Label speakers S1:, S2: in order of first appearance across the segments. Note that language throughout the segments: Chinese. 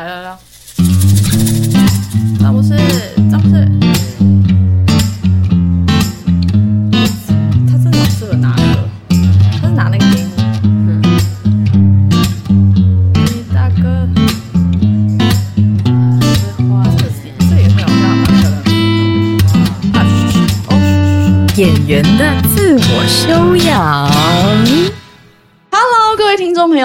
S1: 来来来，詹姆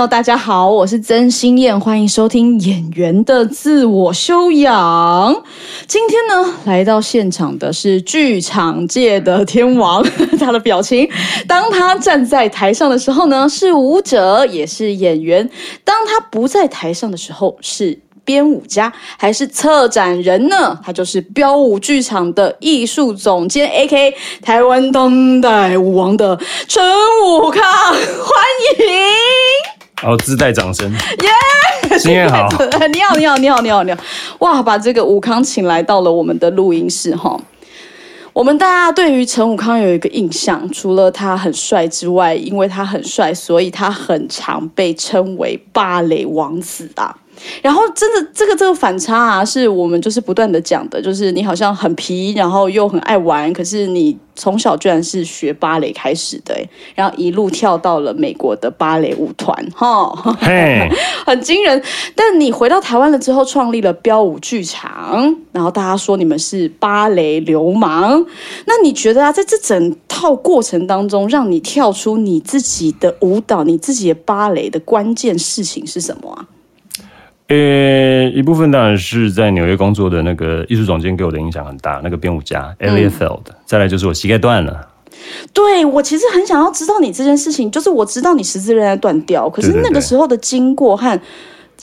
S1: 大家好，我是曾心燕，欢迎收听演员的自我修养。今天呢，来到现场的是剧场界的天王，他的表情，当他站在台上的时候呢，是舞者，也是演员；当他不在台上的时候，是。编舞家还是策展人呢？他就是标舞剧场的艺术总监，A.K. 台湾当代舞王的陈武康，欢迎！
S2: 好，自带掌声。
S1: 耶！
S2: 新燕好，
S1: 你好，你好，你好，你好，你好！哇，把这个武康请来到了我们的录音室哈。我们大家对于陈武康有一个印象，除了他很帅之外，因为他很帅，所以他很常被称为芭蕾王子啊。然后真的这个这个反差啊，是我们就是不断的讲的，就是你好像很皮，然后又很爱玩，可是你从小居然是学芭蕾开始的，然后一路跳到了美国的芭蕾舞团，哈，
S2: 嘿，
S1: 很惊人。但你回到台湾了之后，创立了标舞剧场，然后大家说你们是芭蕾流氓。那你觉得啊，在这整套过程当中，让你跳出你自己的舞蹈、你自己的芭蕾的关键事情是什么啊？
S2: 呃，一部分当然是在纽约工作的那个艺术总监给我的影响很大，那个编舞家 Elliot Feld、再来就是我膝盖断了，
S1: 对我其实很想要知道你这件事情，就是我知道你十字韧带断掉，可是那个时候的经过和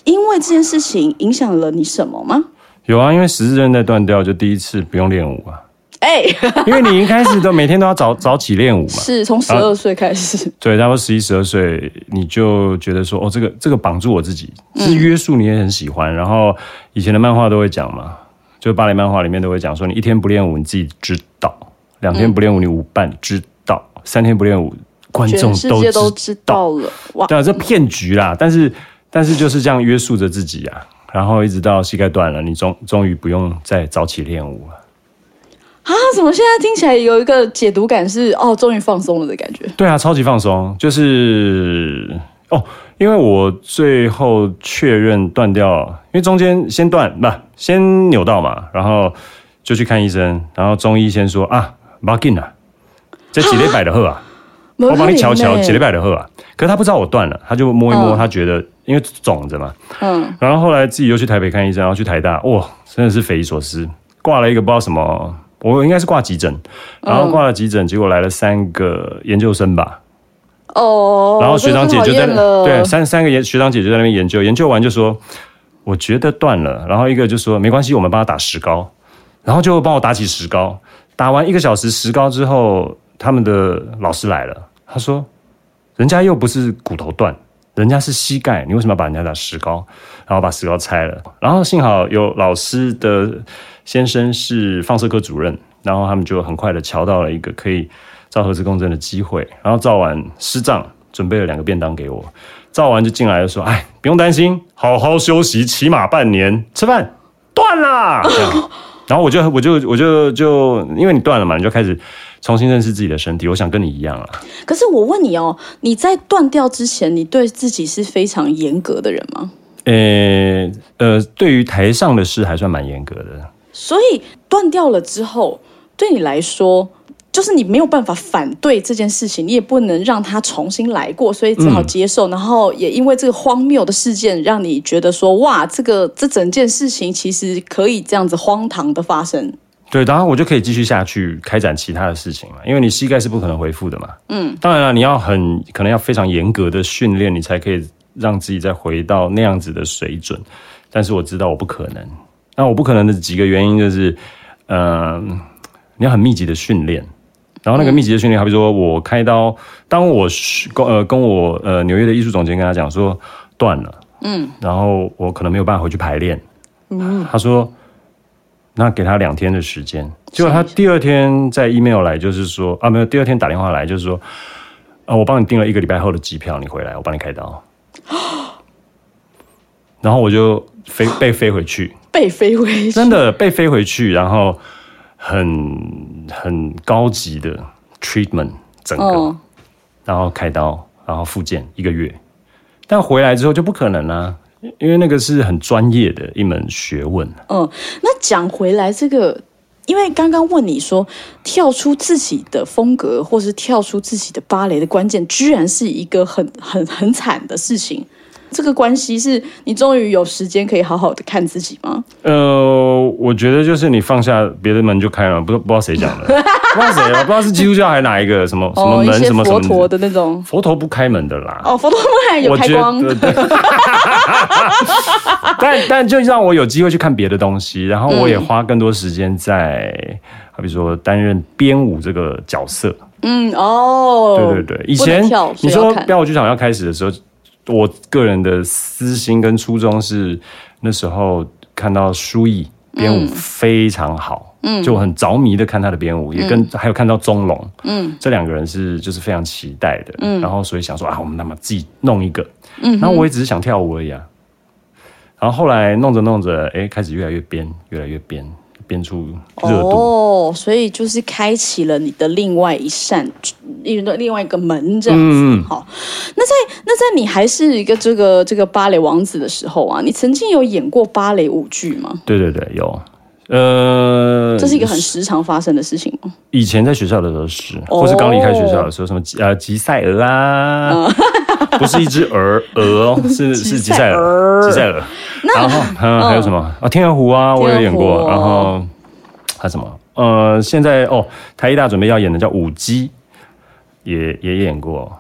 S1: 因为这件事情影响了你什么吗？
S2: 有啊，因为十字韧带断掉，就第一次不用练舞啊，
S1: 哎，
S2: 因为你一开始都每天都要早早起练舞嘛，
S1: 是从十二岁开始，
S2: 对，差不多十一十二岁，你就觉得说，哦，这个这个绑住我自己，是约束你也很喜欢。然后以前的漫画都会讲嘛，就芭蕾漫画里面都会讲说，你一天不练舞你自己知道，两天不练舞你舞伴知道，三天不练舞观众都
S1: 知道了，哇！
S2: 对啊，这骗局啦，但是但是就是这样约束着自己啊，然后一直到膝盖断了，你终终于不用再早起练舞了。
S1: 啊，怎么现在听起来有一个解读感是哦，终于放松了的感觉？
S2: 对啊，超级放松，就是哦，因为我最后确认断掉，因为中间先断不先扭到嘛，然后就去看医生，然后中医先说啊，不要紧啊，这几礼拜的喝啊，我帮你瞧瞧几礼拜的喝啊，可是他不知道我断了，他就摸一摸，
S1: 嗯。
S2: 他觉得因为肿着嘛，
S1: 嗯，
S2: 然后后来自己又去台北看医生，然后去台大，哇，真的是匪夷所思，挂了一个不知道什么，我应该是挂急诊，然后挂了急诊，结果来了三个研究生吧，
S1: 哦，
S2: 然后学长姐就在对，三三个研学长姐就在那边研究，研究完就说，我觉得断了，然后一个就说没关系，我们帮他打石膏，然后就帮我打起石膏，打完一个小时石膏之后，他们的老师来了，他说，人家又不是骨头断。人家是膝盖，你为什么要把人家打石膏？然后把石膏拆了。然后幸好有老师的先生是放射科主任，然后他们就很快的瞧到了一个可以照核磁共振的机会。然后照完师长准备了两个便当给我，照完就进来就说：“哎，不用担心，好好休息，起码半年。吃饭断啦。这样”然后我就我就我就就因为你断了嘛，你就开始重新认识自己的身体。我想跟你一样啊。
S1: 可是我问你哦，你在断掉之前，你对自己是非常严格的人吗？
S2: 呃呃，对于台上的事还算蛮严格的。
S1: 所以断掉了之后，对你来说，就是你没有办法反对这件事情，你也不能让它重新来过，所以只好接受。然后也因为这个荒谬的事件，让你觉得说，哇，这个这整件事情其实可以这样子荒唐的发生。
S2: 对，然后我就可以继续下去开展其他的事情了，因为你膝盖是不可能恢复的嘛。嗯，当然了，你要很可能要非常严格的训练，你才可以让自己再回到那样子的水准。但是我知道我不可能，那我不可能的几个原因就是，嗯、你要很密集的训练。然后那个密集的训练，好比说我开刀，当我跟呃跟我呃纽约的艺术总监跟他讲说断了，嗯，然后我可能没有办法回去排练，嗯，他说那给他两天的时间，结果他第二天在 email 来，就是说啊，没有，第二天打电话来，就是说，啊，我帮你订了一个礼拜后的机票，你回来，我帮你开刀。然后我就飞 被飞回去，
S1: 被飞回去，
S2: 真的被飞回去，然后很很高级的 treatment 整个，
S1: 嗯，
S2: 然后开刀，然后复健一个月，但回来之后就不可能啦、因为那个是很专业的一门学问。
S1: 嗯，那讲回来这个，因为刚刚问你说跳出自己的风格，或是跳出自己的芭蕾的关键，居然是一个很很很惨的事情。这个关系是你终于有时间可以好好的看自己吗？
S2: 呃，我觉得就是你放下别的门就开了，不不知道谁讲的，不知道谁了，不知道是基督教还是哪一个什么什么门什么
S1: 佛陀的那种。
S2: 佛陀不开门的啦。
S1: 哦，佛陀们有
S2: 我觉
S1: 开光，
S2: 但但就让我有机会去看别的东西，然后我也花更多时间在，好比说担任编舞这个角色。
S1: 嗯哦，
S2: 对对对，以前
S1: 跳
S2: 你说标舞剧场要开始的时候，我个人的私心跟初衷是那时候看到舒毅编舞非常好，嗯，就很着迷的看他的编舞，也跟、还有看到钟龙，嗯，这两个人是就是非常期待的，嗯，然后所以想说啊，我们那么自己弄一个，嗯，然后我也只是想跳舞而已啊，然后后来弄着弄着，哎，开始越来越编，越来越编，编出热度。
S1: 哦，所以就是开启了你的另外一扇，另另外一个门这样子。
S2: 嗯
S1: 好，那在那在你还是一个这个这个芭蕾王子的时候啊，你曾经有演过芭蕾舞剧吗？
S2: 对对对，有，呃，
S1: 这是一个很时常发生的事情吗？
S2: 以前在学校的时候是，
S1: 哦
S2: 或是刚离开学校的时候，什么吉呃吉赛尔啊，不是一只鹅鹅哦，是是吉赛尔，吉赛尔。然后嗯还有什么啊？天鹅湖啊，我有演过。然后还有什么？呃，现在哦，台艺大准备要演的叫舞姬，也也演过。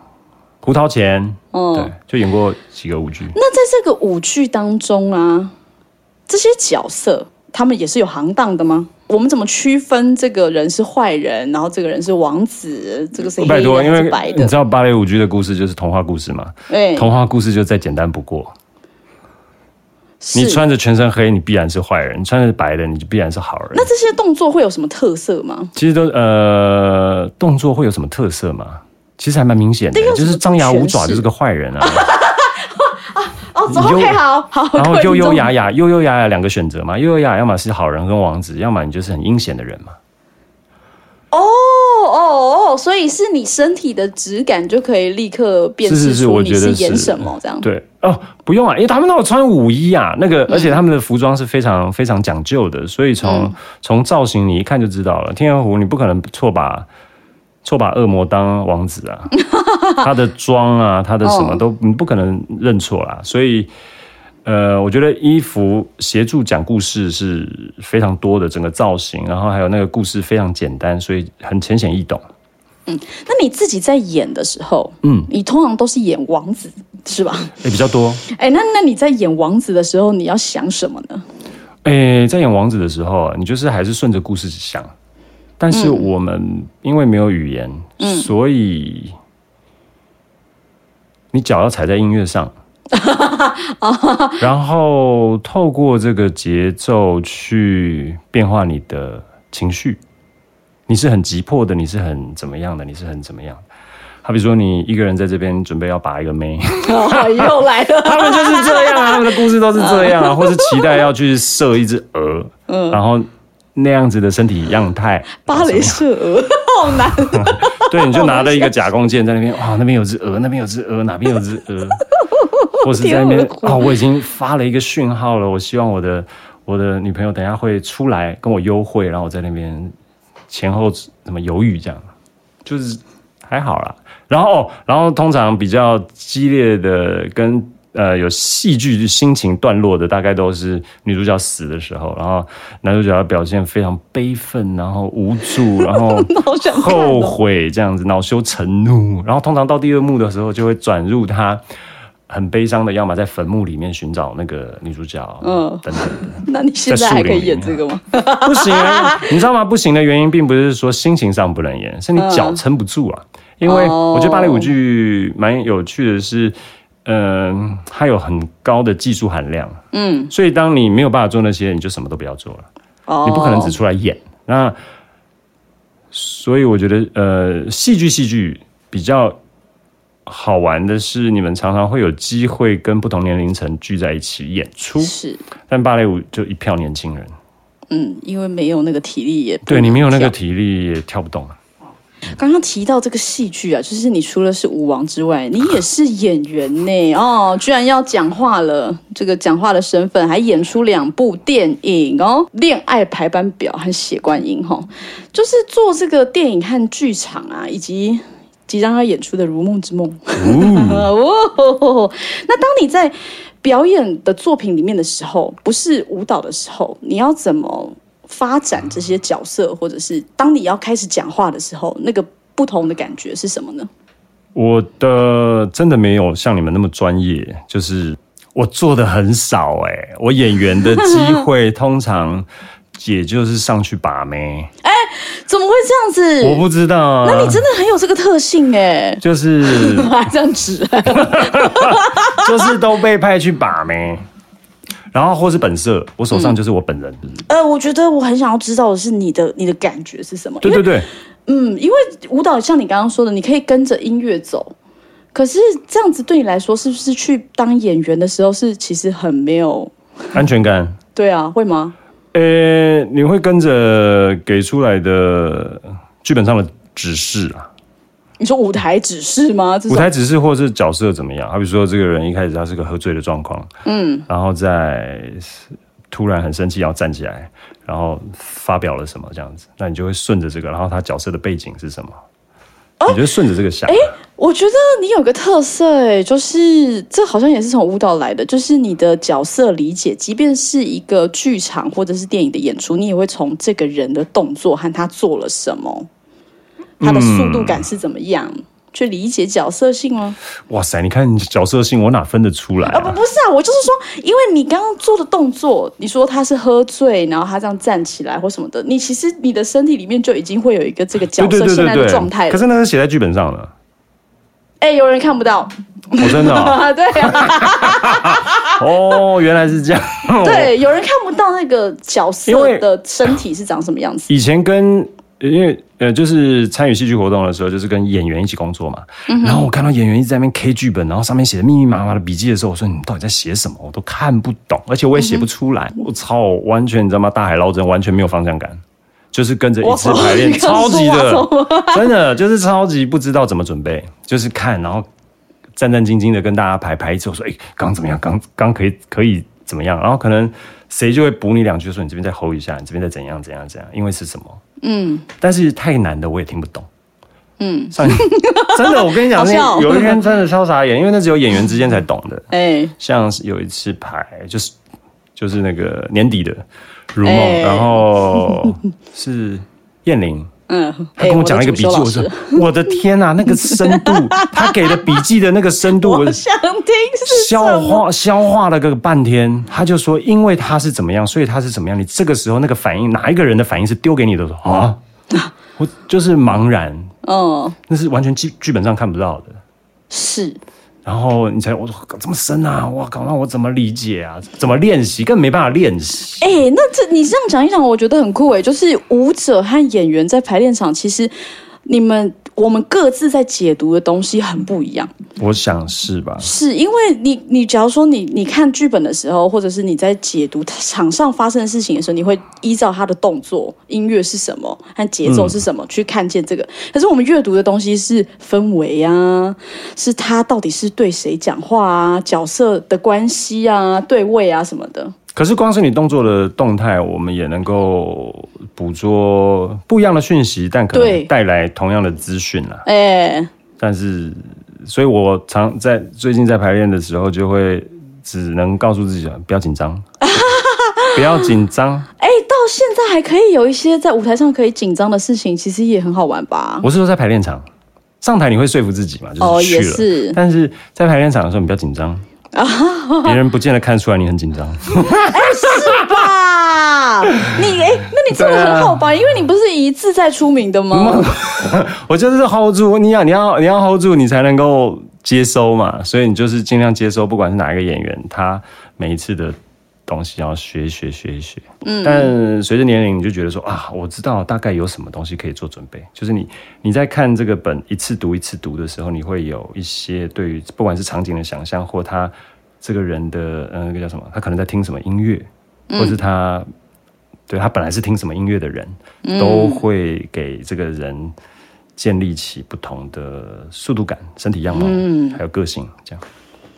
S2: 胡桃钳，
S1: 嗯
S2: 对，就演过几个舞剧。
S1: 那在这个舞剧当中啊，这些角色他们也是有行当的吗？我们怎么区分这个人是坏人，然后这个人是王子，这个是黑的
S2: 拜托，因为你知？道芭蕾舞剧的故事就是童话故事嘛，
S1: 对，
S2: 童话故事就再简单不过。你穿着全身黑，你必然是坏人；你穿着白的，你就必然是好人。
S1: 那这些动作会有什么特色吗？
S2: 其实都呃，动作会有什么特色吗？其实还蛮明显的就是张牙舞爪就是个坏人啊。
S1: ，OK，好好，
S2: 然后优优雅雅，优优雅雅两个选择嘛，优优雅雅要么是好人跟王子，要么你就是很阴险的人嘛。
S1: 哦哦哦，所以是你身体的质感就可以立刻辨识
S2: 是是是，
S1: 出你
S2: 我觉得
S1: 是演什么这样。
S2: 对哦，不用啊，因为他们都有穿舞衣啊，那
S1: 嗯
S2: 个而且他们的服装是非常非常讲究的，所以从从造型你一看就知道了。天鹅湖你不可能错把错把恶魔当王子啊，他的妆啊，他的什么
S1: 哦
S2: 都你不可能认错啦，所以。呃，我觉得衣服协助讲故事是非常多的，整个造型，然后还有那个故事非常简单，所以很浅显易懂。
S1: 嗯那你自己在演的时候，嗯，你通常都是演王子是吧？
S2: 也比较多。
S1: 哎，那那你在演王子的时候，你要想什么呢？
S2: 诶，在演王子的时候啊，你就是还是顺着故事想，但是我们因为没有语言，所以你脚要踩在音乐上，然后透过这个节奏去变化你的情绪。你是很急迫的，你是很怎么样的，你是很怎么样的。好比说，你一个人在这边准备要把一个妹，
S1: 哦，又来了，
S2: 他们就是这样啊，他们的故事都是这样啊，或是期待要去射一只鹅，嗯。然后那样子的身体样态，
S1: 芭蕾射鹅，好难。
S2: 对，你就拿了一个假弓箭在那边，哇，那边有只鹅，那边有只鹅，哪边有只鹅，或是在那边
S1: 天啊
S2: 啊、我已经发了一个讯号了，我希望我的我的女朋友等一下会出来跟我幽会，然后我在那边前后怎么犹豫这样，就是还好啦。然后，哦然后通常比较激烈的跟呃有戏剧心情段落的，大概都是女主角死的时候，然后男主角要表现非常悲愤，然后无助，然后 后
S1: 哦
S2: 悔这样子，恼羞成怒。然后通常到第二幕的时候，就会转入他很悲伤的，要么在坟墓里面寻找那个女主角，嗯
S1: 嗯，
S2: 等等的。
S1: 那你现在还可以演这个吗？
S2: 不行啊，你知道吗？不行的原因并不是说心情上不能演，是你脚撑不住啊。因为
S1: 哦
S2: 我觉得芭蕾舞剧蛮有趣的是，嗯、它有很高的技术含量，嗯，所以当你没有办法做那些，你就什么都不要做了，
S1: 哦。
S2: 你不可能只出来演。那所以我觉得，呃，戏剧戏剧比较好玩的是，你们常常会有机会跟不同年龄层聚在一起演出，
S1: 是，
S2: 但芭蕾舞就一票年轻人，
S1: 嗯，因为没有那个体力也
S2: 对你没有那个体力也跳不动。
S1: 刚刚提到这个戏剧啊，就是你除了是舞王之外，你也是演员呢。哦，居然要讲话了，这个讲话的身份还演出两部电影哦，《恋爱排班表》和《血观音》哈，就是做这个电影和剧场啊，以及即将要演出的《如梦之梦》。哦，那当你在表演的作品里面的时候，不是舞蹈的时候，你要怎么发展这些角色，或者是当你要开始讲话的时候，那个不同的感觉是什么呢？
S2: 我的真的没有像你们那么专业，就是我做的很少哎、我演员的机会通常也就是上去把妹，
S1: 怎么会这样子？
S2: 我不知道啊。
S1: 那你真的很有这个特性哎，
S2: 就是
S1: 还这样子，
S2: 就是都被派去把妹，然后或是本色，我手上就是我本人。
S1: 呃，我觉得我很想要知道的是你的你的感觉是什么？
S2: 对对对，
S1: 嗯，因为舞蹈像你刚刚说的，你可以跟着音乐走，可是这样子对你来说，是不是去当演员的时候是其实很没有？
S2: 安全感。
S1: 对啊，会吗？
S2: 呃，你会跟着给出来的剧本上的指示啊，
S1: 你说舞台指示吗？
S2: 舞台指示或者是角色怎么样？好比说，这个人一开始他是个喝醉的状况，嗯，然后再突然很生气要站起来，然后发表了什么这样子，那你就会顺着这个，然后他角色的背景是什么？你就顺着这个想，
S1: 我觉得你有个特色，哎，就是这好像也是从舞蹈来的，就是你的角色理解，即便是一个剧场或者是电影的演出，你也会从这个人的动作和他做了什么，他的速度感是怎么样，去理解角色性吗？
S2: 哇塞！你看你角色性，我哪分得出来
S1: 啊，不
S2: 啊？
S1: 不是啊，我就是说，因为你刚刚做的动作，你说他是喝醉，然后他这样站起来或什么的，你其实你的身体里面就已经会有一个这个角色现在的状态了。
S2: 可是那是写在剧本上的，
S1: 哎，有人看不到，
S2: 我、真的
S1: 对啊。
S2: 哦，原来是这样。
S1: 对，有人看不到那个角色的身体是长什么样子。
S2: 以前跟因为呃，就是参与戏剧活动的时候，就是跟演员一起工作嘛。然后我看到演员一直在那边 K 剧本，然后上面写的密密麻麻的笔记的时候，我说你到底在写什么？我都看不懂，而且我也写不出来。我操，完全你知道吗？大海捞针，完全没有方向感。就是跟着一次排练，超级的，真的就是超级不知道怎么准备，就是看，然后战战兢兢的跟大家排排一次，我说，哎、刚怎么样？刚刚可以可以怎么样？然后可能谁就会补你两句，说你这边再 hold 一下，你这边再怎样怎样怎样，因为是什么？
S1: 嗯
S2: 但是太难的我也听不懂。
S1: 嗯，
S2: 上 真的，我跟你讲，那有一天真的超傻眼，因为那只有演员之间才懂的。
S1: 哎，
S2: 像是有一次排，就是就是那个年底的如梦，
S1: 哎
S2: 然后是燕玲。
S1: 嗯，
S2: 他跟我讲了一个笔记，我说：“我的天呐、那个深度，他给的笔记的那个深度，我
S1: 想听是
S2: 消化消化了个半天。他就说，因为他是怎么样，所以他是怎么样。你这个时候那个反应，哪一个人的反应是丢给你的？说啊，我就是茫然，
S1: 哦，
S2: 那是完全剧剧本上看不到的。
S1: 是
S2: 然后你才我说这么深啊，哇靠，那我怎么理解啊？怎么练习？更没办法练习。
S1: 哎、那这你这样讲一讲，我觉得很酷哎。就是舞者和演员在排练场，其实你们我们各自在解读的东西很不一样。
S2: 我想是吧？
S1: 是因为你，你假如说你你看剧本的时候，或者是你在解读场上发生的事情的时候，你会依照他的动作、音乐是什么和节奏是什么、去看见这个。可是我们阅读的东西是氛围啊，是他到底是对谁讲话啊，角色的关系啊、对位啊什么的。
S2: 可是光是你动作的动态，我们也能够捕捉不一样的讯息，但可
S1: 对
S2: 能带来同样的资讯啦。
S1: 哎、
S2: 但是，所以我常在最近在排练的时候，就会只能告诉自己不要紧张，不要紧张。
S1: 哎，到现在还可以有一些在舞台上可以紧张的事情，其实也很好玩吧？
S2: 我是说在排练场上台，你会说服自己嘛，
S1: 哦
S2: 就是去了。
S1: 也是
S2: 但是在排练场的时候，你不要紧张。别人不见得看出来你很紧张，哎，是
S1: 吧，你哎，那你做的很好吧？因为你不是一次在出名的吗？
S2: 我就是 hold 住，你要你要你要 hold 住，你才能够接收嘛。所以你就是尽量接收，不管是哪一个演员，他每一次的东西，然后学一学学一学。嗯，但随着年龄，你就觉得说啊，我知道大概有什么东西可以做准备。就是你你在看这个本一次读一次读的时候，你会有一些对于不管是场景的想象，或他这个人的呃那个叫什么，他可能在听什么音乐，或是他对他本来是听什么音乐的人，都会给这个人建立起不同的速度感、身体样貌，还有个性这样。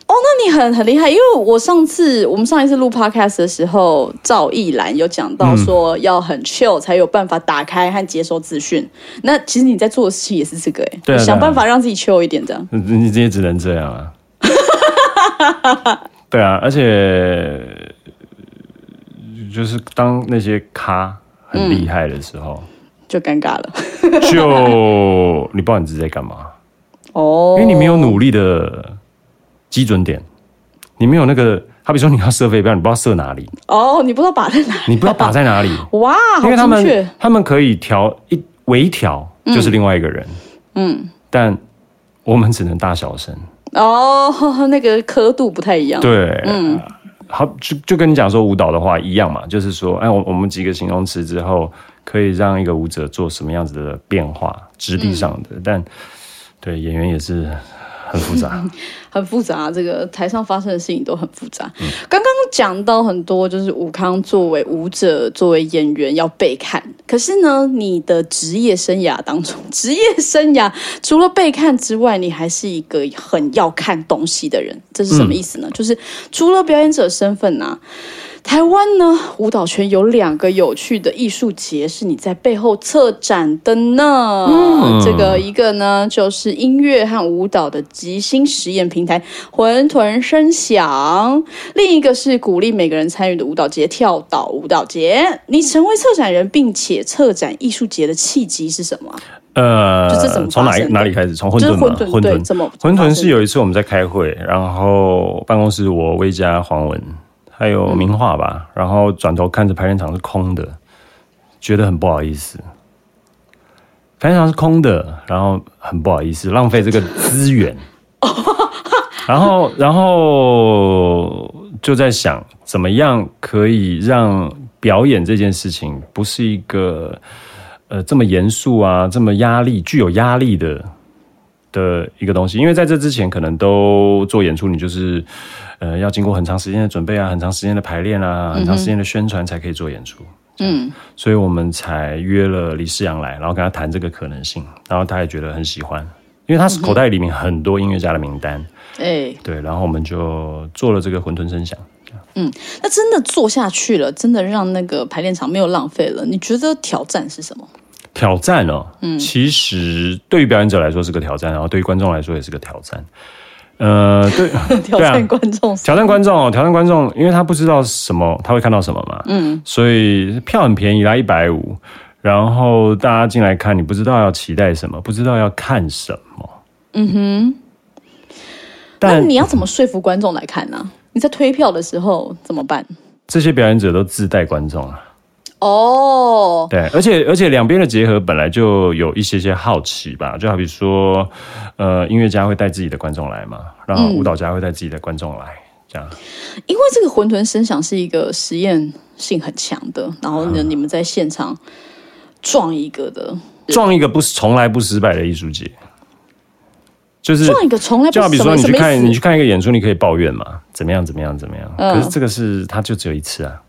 S1: 哦，那你很很厉害，因为我上次我们上一次录 podcast 的时候，赵一兰有讲到说要很 chill 才有办法打开和接收资讯。那其实你在做的事情也是这个哎、想办法让自己 chill 一点，这样。
S2: 你你也只能这样啊。对啊，而且就是当那些咖很厉害的时候，
S1: 就尴尬了
S2: 就你不知道你自己在干嘛，
S1: 哦，
S2: 因为你没有努力的基准点，你没有那个，好比说你要射飞镖，你不知道射哪里，
S1: 哦，你不知道靶在哪里，
S2: 你不知道靶在哪里，
S1: 哇，好
S2: 因为他们他们可以调一微调，就是另外一个人，嗯，但我们只能大小声。
S1: 哦，那个刻度不太一样，
S2: 对，嗯，好，就就跟你讲说舞蹈的话一样嘛，就是说，哎，我我们几个形容词之后，可以让一个舞者做什么样子的变化，质地上的，但对演员也是很复杂，
S1: 很复杂，这个台上发生的事情都很复杂。
S2: 嗯
S1: 刚刚讲到很多，就是武康作为舞者、作为演员要被看。可是呢，你的职业生涯当中，职业生涯除了被看之外，你还是一个很要看东西的人。这是什么意思呢？就是除了表演者身份啊。台湾呢，舞蹈圈有两个有趣的艺术节是你在背后策展的呢。这个一个呢就是音乐和舞蹈的即兴实验平台“混沌声响”，另一个是鼓励每个人参与的舞蹈节——跳岛舞蹈节。你成为策展人并且策展艺术节的契机是什么啊？
S2: 呃
S1: 就这怎么
S2: 从哪哪里开始？从混沌
S1: 混沌怎么
S2: 混沌
S1: 怎么发生
S2: 是有一次我们在开会，然后办公室我魏佳、黄文还有名画吧，然后转头看着排练场是空的，觉得很不好意思。排练场是空的，然后很不好意思，浪费这个资源。然后，然后就在想，怎么样可以让表演这件事情不是一个呃这么严肃啊，这么压力具有压力的的一个东西？因为在这之前，可能都做演出，你就是呃要经过很长时间的准备啊，很长时间的排练啊，很长时间的宣传才可以做演出。
S1: 嗯，
S2: 所以我们才约了李世阳来，然后跟他谈这个可能性，然后他也觉得很喜欢，因为他是口袋里面很多音乐家的名单，
S1: 哎，
S2: 对，然后我们就做了这个混沌声响。
S1: 嗯那真的做下去了，真的让那个排练场没有浪费了。你觉得挑战是什么？
S2: 挑战哦，嗯，其实对于表演者来说是个挑战，然后对于观众来说也是个挑战。呃，对，
S1: 挑战观众
S2: 挑战观众哦，挑战观众，因为他不知道什么，他会看到什么嘛，嗯，所以票很便宜啦，一百五，然后大家进来看，你不知道要期待什么，不知道要看什么，嗯哼。但
S1: 你要怎么说服观众来看呢、你在推票的时候怎么办？
S2: 这些表演者都自带观众啊，
S1: 哦，
S2: 对，而且而且两边的结合本来就有一些些好奇吧，就好比说，呃，音乐家会带自己的观众来嘛，然后舞蹈家会带自己的观众来，这样。
S1: 因为这个混沌声响是一个实验性很强的，然后呢，你们在现场撞一个的，
S2: 撞一个不从来不失败的艺术节，就是
S1: 撞一个从来不
S2: 就好比说你去看你去看一个演出，你可以抱怨嘛，怎么样怎么样怎么样，
S1: 嗯。
S2: 可是这个是它就只有一次啊，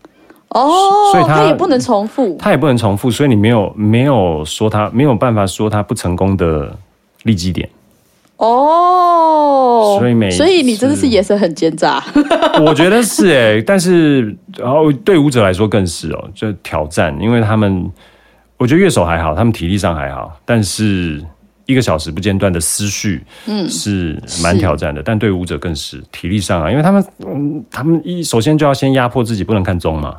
S1: 哦，
S2: 所以他
S1: 也不能重复
S2: 他也不能重复，所以你没有没有说他没有办法说他不成功的利基点。
S1: 哦，
S2: 所以每
S1: 所以你真的是眼神很奸诈，
S2: 我觉得是哎、但是然后对舞者来说更是哦，就挑战，因为他们我觉得乐手还好，他们体力上还好，但是一个小时不间断的思绪，嗯，是蛮挑战的。但对舞者更是体力上啊，因为他们嗯，他们一首先就要先压迫自己，不能看钟嘛，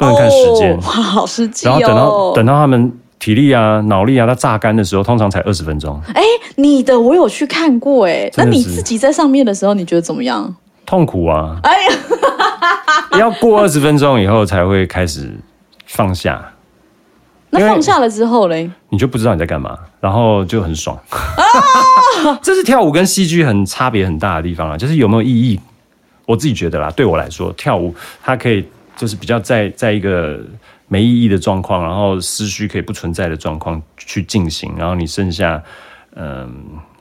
S2: 不能看时间，
S1: 哦哇，好实际哦。
S2: 然后等到等到他们体力啊、脑力啊，它榨干的时候，通常才二十分钟，
S1: 哎，你的我有去看过哎，那你自己在上面的时候，你觉得怎么样？
S2: 痛苦啊！
S1: 哎呀，
S2: 要过二十分钟以后才会开始放下。
S1: 那放下了之后嘞？
S2: 你就不知道你在干嘛，然后就很爽。这是跳舞跟戏剧很差别很大的地方啊，就是有没有意义。我自己觉得啦，对我来说，跳舞它可以就是比较在在一个没意义的状况，然后思绪可以不存在的状况去进行，然后你剩下嗯、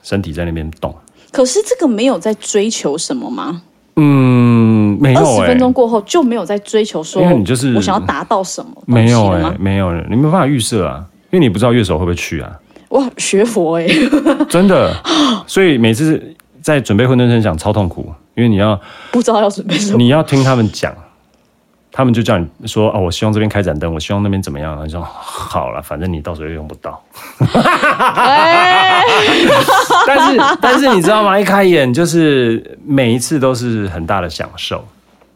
S2: 身体在那边动。
S1: 可是这个没有在追求什么吗？
S2: 嗯，没有哎、
S1: 二十分钟过后就没有在追求说，
S2: 因为你就是
S1: 我想要达到什么东
S2: 没有哎？没有，你没有办法预设啊，因为你不知道乐手会不会去啊，
S1: 哇，学佛哎、
S2: 真的。所以每次在准备混沌声响超痛苦，因为你要
S1: 不知道要准备什么。
S2: 你要听他们讲，他们就叫你说哦，我希望这边开盏灯，我希望那边怎么样，你说好了，反正你到时候又用不到。
S1: 哎，
S2: 但是但是你知道吗？一开眼就是每一次都是很大的享受，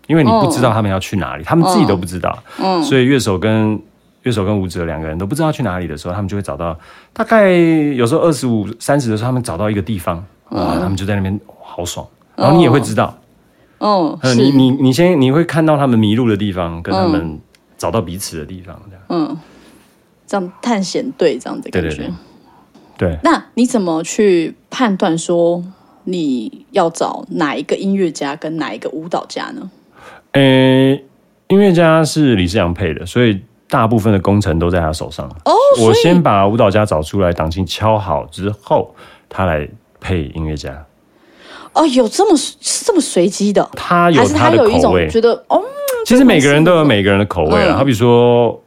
S2: 因为你不知道他们要去哪里，他们自己都不知道，嗯，所以乐手跟乐手跟舞者两个人都不知道去哪里的时候，他们就会找到大概有时候二十五三十的时候，他们找到一个地方啊，他们就在那边好爽，然后你也会知道，
S1: 嗯，
S2: 呃，
S1: 是
S2: 你你你先你会看到他们迷路的地方，跟他们找到彼此的地方，这样
S1: 嗯，这样探险队这样的感觉。
S2: 对对对对。
S1: 那你怎么去判断说你要找哪一个音乐家跟哪一个舞蹈家呢？
S2: 呃，音乐家是李世阳配的，所以大部分的工程都在他手上。
S1: 哦，
S2: 我先把舞蹈家找出来，档期敲好之后，他来配音乐家。
S1: 哦，有这么是这么随机的，
S2: 他有
S1: 还是他
S2: 的
S1: 有一种
S2: 口味，
S1: 觉得哦，
S2: 其实每个人都有每个人的口味啊。
S1: 嗯。
S2: 好比说，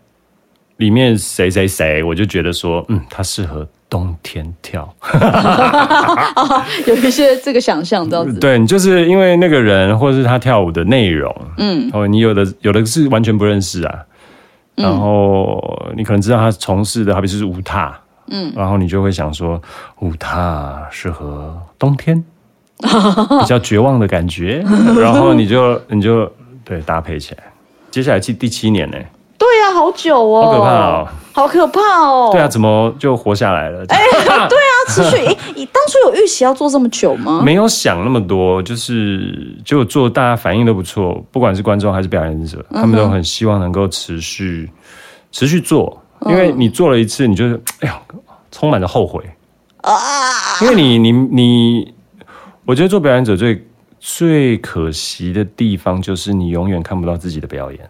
S2: 里面谁谁谁，我就觉得说，嗯，他适合冬天跳。
S1: 有一些这个想象这样子。
S2: 对你就是因为那个人，或者是他跳舞的内容，嗯，哦，你有的有的是完全不认识啊，然后你可能知道他从事的，好比是舞踏，嗯，然后你就会想说，舞踏适合冬天，比较绝望的感觉，然后你就你就对搭配起来。接下来第第七年呢、
S1: 对呀、好久哦，
S2: 好可怕哦，
S1: 好可怕哦。
S2: 对啊，怎么就活下来了？
S1: 对啊，持续。诶你当初有预期要做这么久吗？
S2: 没有想那么多，就是就做，大家反应都不错，不管是观众还是表演者，他们都很希望能够持续持续做，因为你做了一次，你就是哎呀，充满着后悔啊，因为你你你，我觉得做表演者最最可惜的地方就是你永远看不到自己的表演，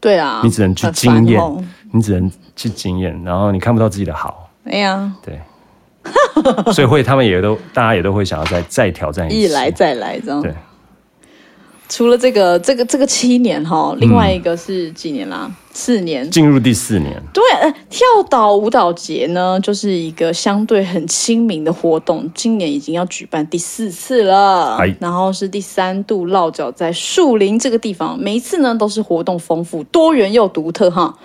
S1: 对啊，
S2: 你只能去
S1: 很烦
S2: 经验
S1: 哦。
S2: 你只能去经验，然后你看不到自己的好，
S1: 哎呀，
S2: 对。所以会，他们也都，大家也都会想要再再挑战一次。
S1: 一来再来这样。
S2: 对，
S1: 除了这个这个这个七年哈，另外一个是几年啦？四年。
S2: 进入第四年，
S1: 对，呃，跳岛舞蹈节呢，就是一个相对很亲民的活动，今年已经要举办第四次了
S2: 哎，
S1: 然后是第三度落脚在树林这个地方，每一次呢都是活动丰富、多元又独特哈。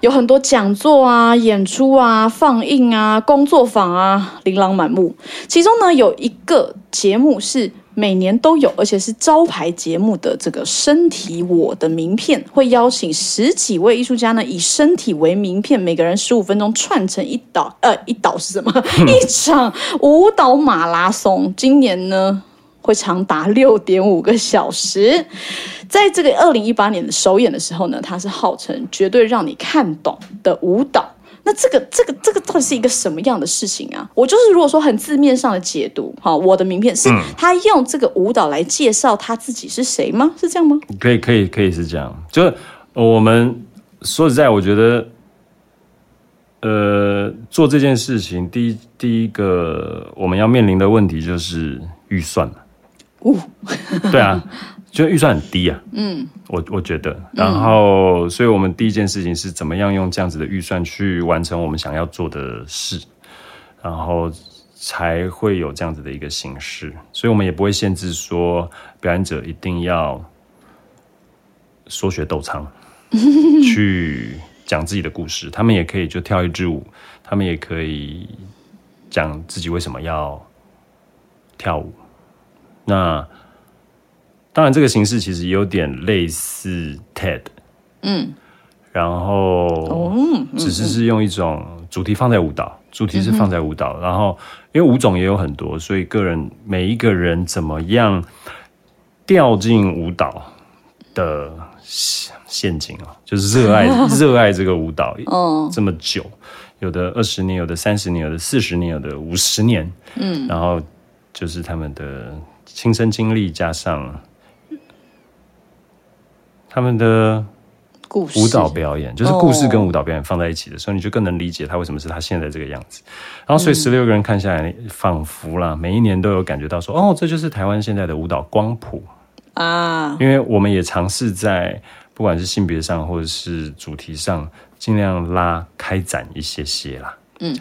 S1: 有很多讲座啊、演出啊、放映啊、工作坊啊，琳琅满目。其中呢，有一个节目是每年都有，而且是招牌节目的这个身体我的名片，会邀请十几位艺术家呢，以身体为名片，每个人十五分钟串成一岛，呃，一岛是什么？一场舞蹈马拉松。今年呢？会长达六点五个小时，在这个二零一八年的首演的时候呢，它是号称绝对让你看懂的舞蹈。那这个这个这个到底是一个什么样的事情啊？我就是如果说很字面上的解读，哈，我的名片是他用这个舞蹈来介绍他自己是谁吗？是这样吗？
S2: 可以可以可以是这样。就是我们说实在，我觉得，呃，做这件事情，第一第一个我们要面临的问题就是预算嘛。
S1: 哦，
S2: 对啊，就预算很低啊。嗯，我我觉得，然后，所以我们第一件事情是怎么样用这样子的预算去完成我们想要做的事，然后才会有这样子的一个形式。所以我们也不会限制说表演者一定要说学逗唱 去讲自己的故事，他们也可以就跳一支舞，他们也可以讲自己为什么要跳舞。那当然，这个形式其实有点类似 TED，嗯，然后只是是用一种主题放在舞蹈，主题是放在舞蹈，然后因为舞种也有很多，所以个人每一个人怎么样掉进舞蹈的陷陷阱啊，就是热爱 热爱这个舞蹈，
S1: 嗯
S2: 这么久，有的二十年，有的三十年，有的四十年，有的五十年，嗯，然后就是他们的亲身经历加上他们的
S1: 故事
S2: 舞蹈表演，就是故事跟舞蹈表演放在一起的时候，你就更能理解他为什么是他现在这个样子。然后，所以十六个人看下来，仿佛啦，每一年都有感觉到说，哦，这就是台湾现在的舞蹈光谱。
S1: 啊，
S2: 因为我们也尝试在不管是性别上或者是主题上，尽量拉开展一些些啦。
S1: 嗯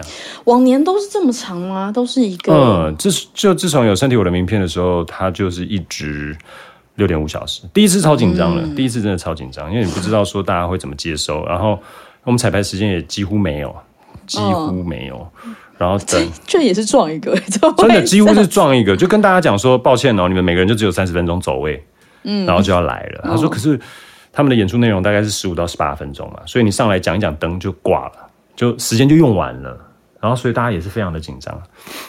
S1: 往年都是这么长吗？都是一个
S2: 嗯，自就自从有身体我的名片的时候，它就是一直六点五小时。第一次超紧张了，第一次真的超紧张，因为你不知道说大家会怎么接收，然后我们彩排时间也几乎没有，几乎没有。然后等
S1: 这也是撞一个，真
S2: 真的几乎是撞一个，就跟大家讲说抱歉哦，你们每个人就只有三十分钟走位，嗯，然后就要来了。他说，可是他们的演出内容大概是十五到十八分钟嘛，所以你上来讲一讲灯就挂了，就时间就用完了。然后所以大家也是非常的紧张，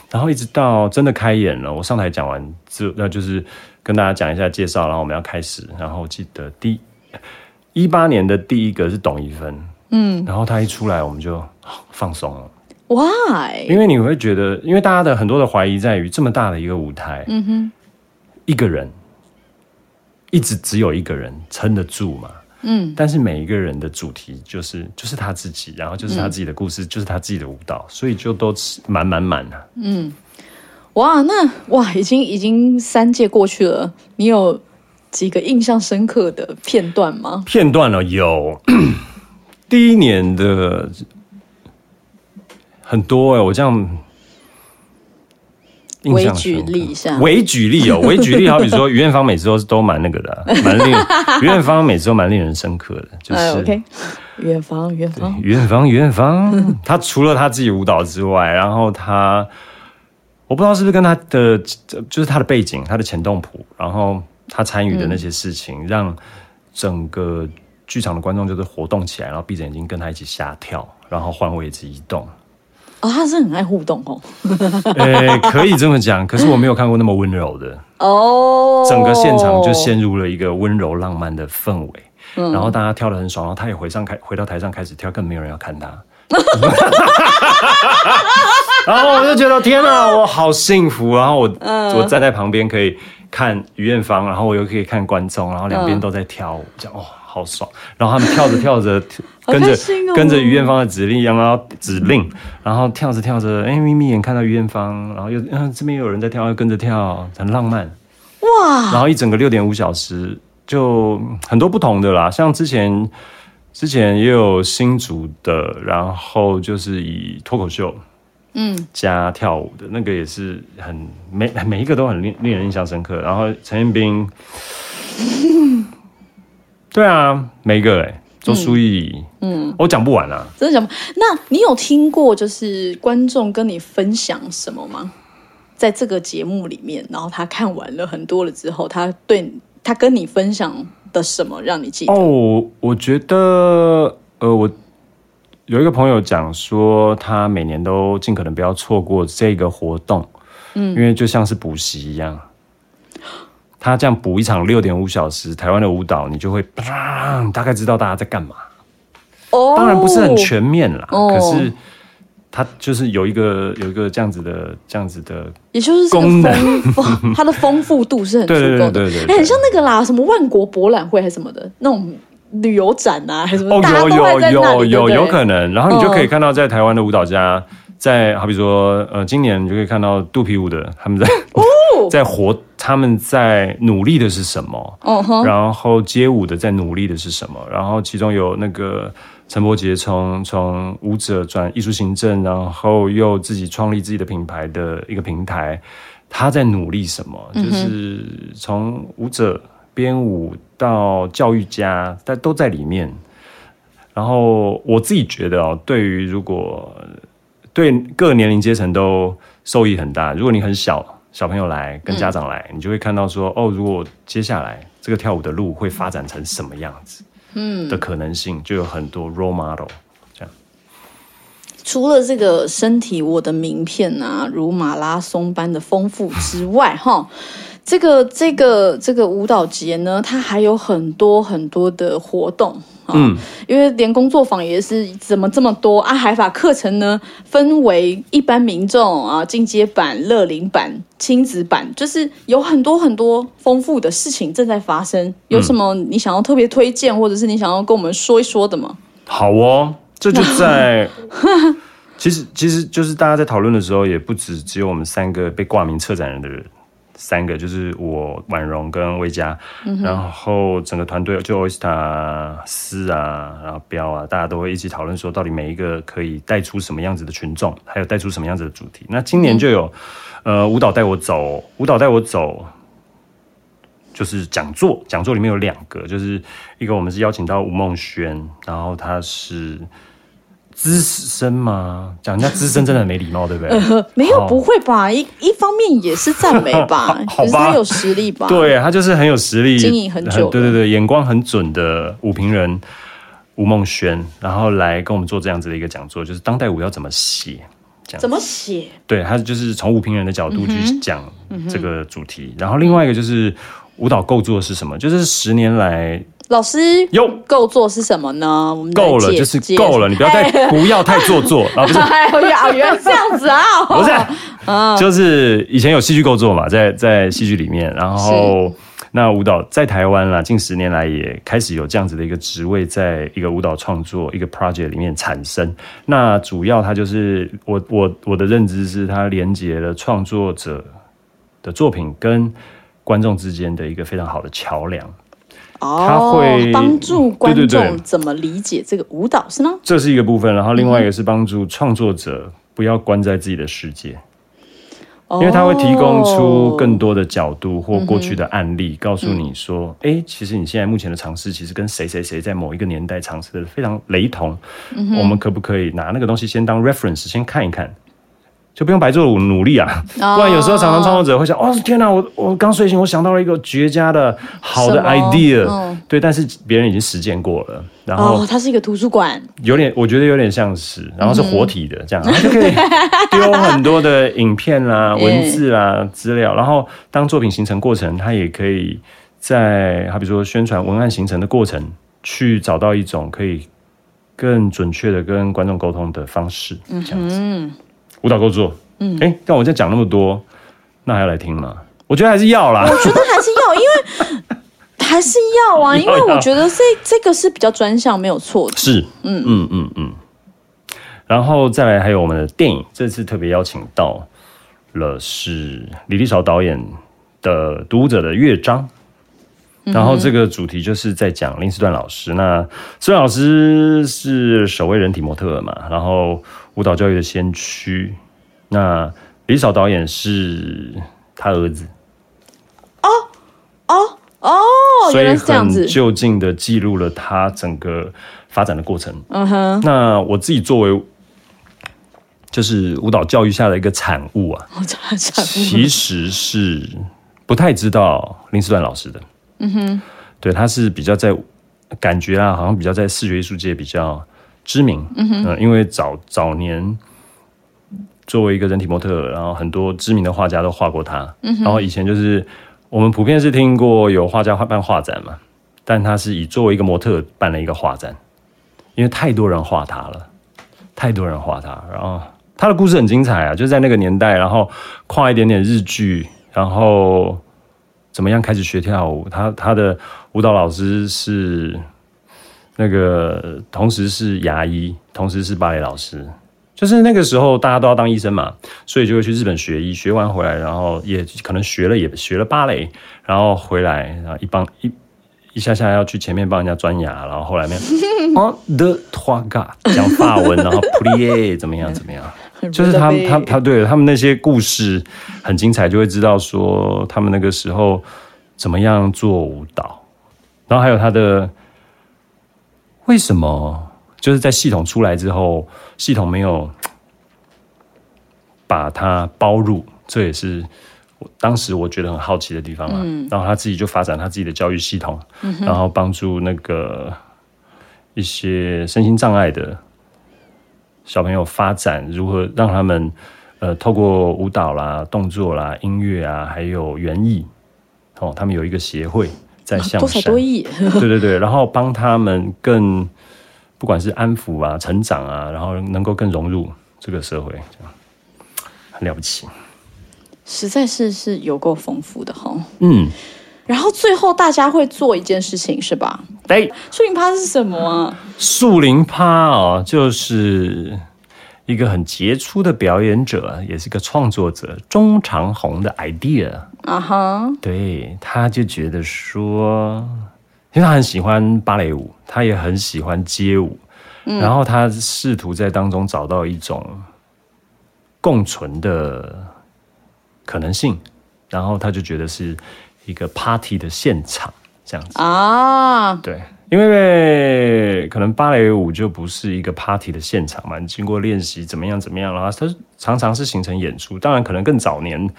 S2: 然后一直到真的开演了，我上台讲完之那就是跟大家讲一下介绍，然后我们要开始。然后我记得第一八年的第一个是董一芬，嗯，然后他一出来我们就放松了。
S1: why？
S2: 因为你会觉得，因为大家的很多的怀疑在于这么大的一个舞台，嗯哼，一个人一直只有一个人撑得住嘛，嗯，但是每一个人的主题就是就是他自己，然后就是他自己的故事，就是他自己的舞蹈，所以就都满满满啊的。
S1: 哇，那哇，已经已经三届过去了，你有几个印象深刻的片段吗？
S2: 片段了有。第一年的很多哎、我这样。印
S1: 微举例一下。
S2: 微举例哦，微举例，好比说于艳芳每次都都蛮那个的啊，蛮令 于艳芳每次都蛮令人深刻的，就
S1: 哎
S2: 是
S1: 远方，远方，
S2: 于艳芳，于艳芳，她除了她自己舞蹈之外，然后她，我不知道是不是跟他的就是他的背景，他的前动谱，然后他参与的那些事情，让整个剧场的观众就是活动起来，然后闭着眼睛跟他一起瞎跳，然后换位置移动。
S1: 哦，他是很爱互动哦。
S2: 诶，可以这么讲，可是我没有看过那么温柔的。
S1: 哦，
S2: 整个现场就陷入了一个温柔浪漫的氛围，然后大家跳得很爽，然后他也回上开回到台上开始跳，更没有人要看他。然后我就觉得天哪，我好幸福。然后我、我站在旁边可以看于艳芳，然后我又可以看观众，然后两边都在跳舞，这样哦，好爽。然后他们跳着跳着，跟着、
S1: 哦
S2: 跟着于艳芳的指令，然后指令，然后跳着跳着，哎，眯眯眼看到于艳芳，然后又嗯、这边又有人在跳，又跟着跳，很浪漫。
S1: 哇，
S2: 然后一整个六点五小时，就很多不同的啦，像之前之前也有新竹的，然后就是以脱口秀，嗯，加跳舞的那个也是很每 每一个都很令令人印象深刻。然后陈彦斌，对啊，每一个哎、周书毅，嗯，我讲不完啊。
S1: 真的讲不，那你有听过就是观众跟你分享什么吗？在这个节目里面，然后他看完了很多了之后，他对他跟你分享的什么让你记得？
S2: 哦，我觉得，呃，我有一个朋友讲说，他每年都尽可能不要错过这个活动，嗯，因为就像是补习一样，他这样补一场六点五小时台湾的舞蹈，你就会啪，大概知道大家在干嘛。
S1: 哦。
S2: 当然不是很全面啦，
S1: 哦。
S2: 可是他就是有一个有一个这样子的这样子的，
S1: 也就是
S2: 功能。
S1: 它的丰富度是很足
S2: 对
S1: 够的，
S2: 对对对对对
S1: 哎很像那个啦，什么万国博览会还是什么的那种旅游展啊，还是什么，
S2: 哦，有有有，有有。可能，然后你就可以
S1: 嗯
S2: 看到在台湾的舞蹈家，在好比说呃，今年你就可以看到肚皮舞的他们在、在活，他们在努力的是什么，
S1: 哦哼，
S2: 然后街舞的在努力的是什么，然后其中有那个陈柏杰从从舞者转艺术行政，然后又自己创立自己的品牌的一个平台，他在努力什么？就是从舞者编舞到教育家，但都在里面。然后我自己觉得哦，对于如果对各年龄阶层都受益很大。如果你很小，小朋友来跟家长来，你就会看到说，哦，如果接下来这个跳舞的路会发展成什么样子，嗯，的可能性就有很多 role model。
S1: 除了这个身体我的名片啊，如马拉松般的丰富之外，哈，这个这个这个舞蹈节呢，它还有很多很多的活动。嗯，因为连工作坊也是怎么这么多啊？海法课程呢，分为一般民众啊、进阶版、乐龄版、亲子版，就是有很多很多丰富的事情正在发生。有什么你想要特别推荐，或者是你想要跟我们说一说的吗？
S2: 好哦，这就在。其实，其实就是大家在讨论的时候，也不止只有我们三个被挂名策展人的人。三个就是我婉容跟魏佳，然后整个团队就 Oyster 思啊，然后彪啊，大家都会一起讨论说，到底每一个可以带出什么样子的群众，还有带出什么样子的主题。那今年就有呃舞蹈带我走，舞蹈带我走，就是讲座，讲座里面有两个，就是一个我们是邀请到吴梦轩，然后他是。资深吗？讲人家资深真的很没礼貌，对不对？
S1: 没有，不会吧？一一方面也是赞美吧，
S2: 好
S1: 吧，他有实力吧？
S2: 对他就是很有实力，
S1: 经营很久，
S2: 对对对，眼光很准的舞评人吴梦轩，然后来跟我们做这样子的一个讲座，就是当代舞要怎么写，
S1: 怎么写？
S2: 对他就是从舞评人的角度去讲这个主题，然后另外一个就是舞蹈构作是什么？就是十年来。
S1: 老师，
S2: 有
S1: 够做是什么呢？
S2: 够了，就是够了，你不要太不要太做作啊！不是，
S1: 原来这样子啊！
S2: 不是，啊，就是以前有戏剧构作嘛，在在戏剧里面，然后那舞蹈在台湾啦，近十年来也开始有这样子的一个职位，在一个舞蹈创作一个 project 里面产生。那主要它就是我我我的认知是，它连接了创作者的作品跟观众之间的一个非常好的桥梁。
S1: 他会帮助观众怎么理解这个舞蹈是吗？
S2: 这是一个部分，然后另外一个是帮助创作者不要关在自己的世界，因为他会提供出更多的角度或过去的案例，告诉你说：“哎，其实你现在目前的尝试，其实跟谁谁谁在某一个年代尝试的非常雷同。我们可不可以拿那个东西先当 reference 先看一看？”就不用白做努力啊，不然有时候常常创作者会想：哦，天哪，我我刚睡醒，我想到了一个绝佳的好的 idea，对，但是别人已经实践过了。然后
S1: 它是一个图书馆，
S2: 有点，我觉得有点像是，然后是活体的这样，就可以 丢很多的影片啦、文字啦、资料，然后当作品形成过程，它也可以在，好比说宣传文案形成的过程，去找到一种可以更准确的跟观众沟通的方式，这样子。舞蹈构作，嗯，哎，但我在讲那么多，那还要来听吗？我觉得还是要啦。
S1: 我觉得还是要，因为 还是要啊，因为我觉得这这个是比较专项，没有错的。
S2: 是，嗯嗯嗯嗯。然后再来，还有我们的电影，这次特别邀请到了是李立潮导演的《读者的乐章》，然后这个主题就是在讲林思段老师。那思段老师是首位人体模特嘛，然后。舞蹈教育的先驱，那李嫂导演是他儿子。
S1: 哦哦哦，
S2: 所以很就近的记录了他整个发展的过程。嗯哼，那我自己作为就是舞蹈教育下的一个产物啊，其实是不太知道林思段老师的。嗯哼，对，他是比较在感觉啊，好像比较在视觉艺术界比较。知名，嗯，因为早早年作为一个人体模特，然后很多知名的画家都画过他，嗯然后以前就是我们普遍是听过有画家办画展嘛，但他是以作为一个模特办了一个画展，因为太多人画他了，太多人画他，然后他的故事很精彩啊，就在那个年代，然后跨一点点日剧，然后怎么样开始学跳舞，他他的舞蹈老师是。那个同时是牙医，同时是芭蕾老师，就是那个时候大家都要当医生嘛，所以就会去日本学医，学完回来，然后也可能学了，也学了芭蕾，然后回来，然后一帮一一下下要去前面帮人家钻牙，然后后来面 哦，the toga 讲法文，然后 plie 怎么样怎么样，就是他他他对他们那些故事很精彩，就会知道说他们那个时候怎么样做舞蹈，然后还有他的。为什么就是在系统出来之后，系统没有 把它包入？这也是我当时我觉得很好奇的地方啊。然后他自己就发展他自己的教育系统，然后帮助那个一些身心障碍的小朋友发展，如何让他们呃透过舞蹈啦、动作啦、音乐啊，还有园艺，哦，他们有一个协会在象
S1: 多才
S2: 山，
S1: 多艺，
S2: 对对对，然后帮他们更不管是安抚啊、成长啊，然后能够更融入这个社会，这样很了不起。
S1: 实在是是有够丰富的哈。
S2: 嗯，
S1: 然后最后大家会做一件事情是吧？
S2: 哎，
S1: 树林趴是什么啊？
S2: 树林趴哦，就是一个很杰出的表演者，也是个创作者，钟长红的 idea。
S1: 啊哈，
S2: 对，他就觉得说，因为他很喜欢芭蕾舞，他也很喜欢街舞，然后他试图在当中找到一种共存的可能性，然后他就觉得是一个 party 的现场这样子。
S1: 啊，
S2: 对，因为可能芭蕾舞就不是一个 party 的现场嘛，你经过练习怎么样怎么样，然后它常常是形成演出。当然，可能更早年、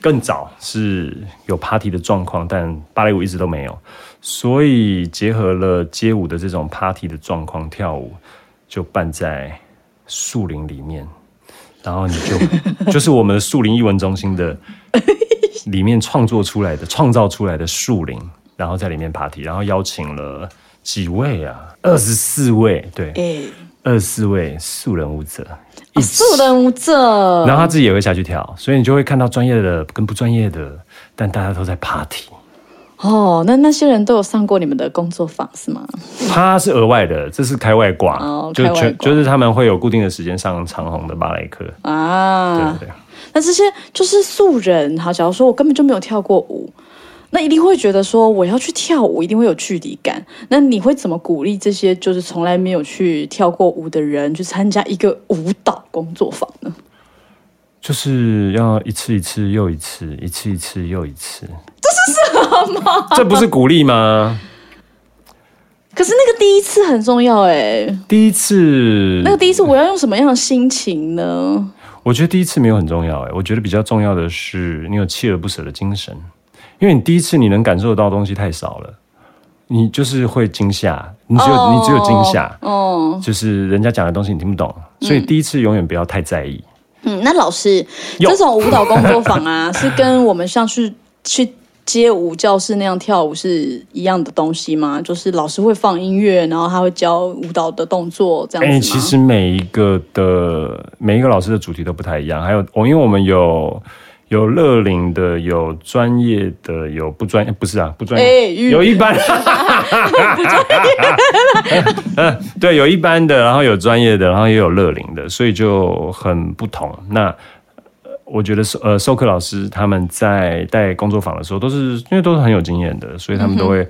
S2: 更早是有 party 的状况，但芭蕾舞一直都没有，所以结合了街舞的这种 party 的状况，跳舞就办在树林里面，然后你就 就是我们的树林艺文中心的里面创作出来的、创造出来的树林，然后在里面 party，然后邀请了几位啊，二十四位，对，
S1: 哎，
S2: 二十四位素人舞者，
S1: 素人舞者，
S2: 然后他自己也会下去跳，所以你就会看到专业的跟不专业的，但大家都在 party。
S1: 哦，那那些人都有上过你们的工作坊是吗？
S2: 他是额外的，这是开外挂，就全就是他们会有固定的时间上长虹的芭蕾课，对
S1: 啊
S2: 对，对。
S1: 那这些就是素人，好，假如说我根本就没有跳过舞，那一定会觉得说我要去跳舞，一定会有距离感。那你会怎么鼓励这些就是从来没有去跳过舞的人去参加一个舞蹈工作坊呢？
S2: 就是要一次一次又一次，一次一次又一次。这是什么？这不是鼓励吗？
S1: 可是那个第一次很重要哎，
S2: 第一次，
S1: 那个第一次我要用什么样的心情呢？
S2: 我觉得第一次没有很重要哎，我觉得比较重要的是你有锲而不舍的精神，因为你第一次你能感受得到的东西太少了，你就是会惊吓，你只有、
S1: 哦
S2: 你只有惊吓，
S1: 哦，
S2: 就是人家讲的东西你听不懂，所以第一次永远不要太在意。
S1: 嗯，那老师，
S2: 有
S1: 这种舞蹈工作坊啊，是跟我们像去去街舞教室那样跳舞是一样的东西吗？就是老师会放音乐，然后他会教舞蹈的动作，这样子
S2: 哎、
S1: 吗？
S2: 其实每一个的每一个老师的主题都不太一样，还有我因为我们有有乐龄的，有专业的，有不专不是啊，不专业，有一般，嗯，对，有一般的，然后有专业的，然后也有乐龄的，所以就很不同。那呃我觉得授呃授课老师他们在带工作坊的时候，都是因为都是很有经验的，所以他们都会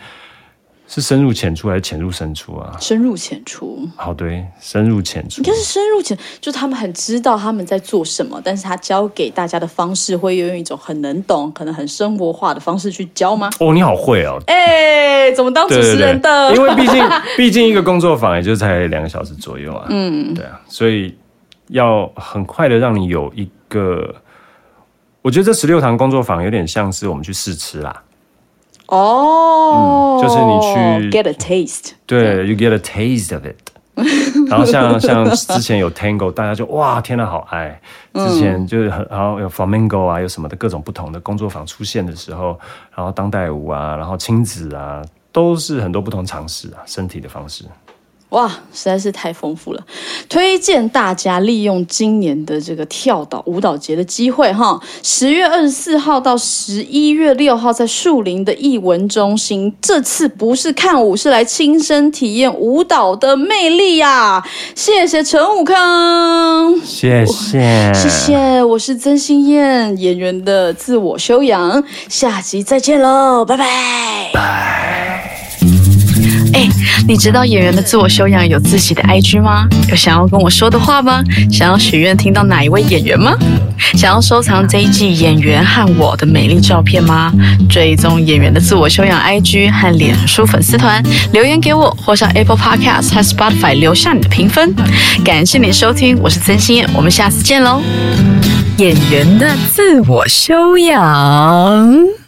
S2: 是深入浅出还是浅入深出啊？
S1: 深入浅出，
S2: 好，对，深入浅出
S1: 应该。是深入浅，就是他们很知道他们在做什么，但是他教给大家的方式会用一种很能懂、可能很生活化的方式去教吗？
S2: 哦，你好会哦！
S1: 哎，怎么当主持
S2: 对对
S1: 人的？
S2: 对，因为毕竟毕竟一个工作坊也就才两个小时左右啊，嗯，对啊，所以要很快的让你有一个，我觉得这十六堂工作坊有点像是我们去试吃啦，
S1: 哦、
S2: 嗯就是你去
S1: get a taste，
S2: 对，you get a taste of it。然后像 像之前有 Tango，大家就哇天呐好爱。之前就是很然后有 Flamenco 啊，有什么的各种不同的工作坊出现的时候，然后当代舞啊，然后亲子啊，都是很多不同尝试啊，身体的方式。
S1: 哇，实在是太丰富了！推荐大家利用今年的这个跳岛舞蹈节的机会哈，十月二十四号到十一月六号在树林的艺文中心，这次不是看舞，是来亲身体验舞蹈的魅力呀、谢谢陈武康。
S2: 谢谢，
S1: 谢谢，我是曾心燕，演员的自我修养，下集再见喽，拜拜。
S3: 哎，你知道演员的自我修养有自己的 IG 吗？有想要跟我说的话吗？想要许愿听到哪一位演员吗？想要收藏这一季演员和我的美丽照片吗？追踪演员的自我修养 IG 和脸书粉丝团，留言给我，或上 Apple Podcast 和 Spotify 留下你的评分。感谢你收听，我是曾心燕，我们下次见喽。演员的自我修养。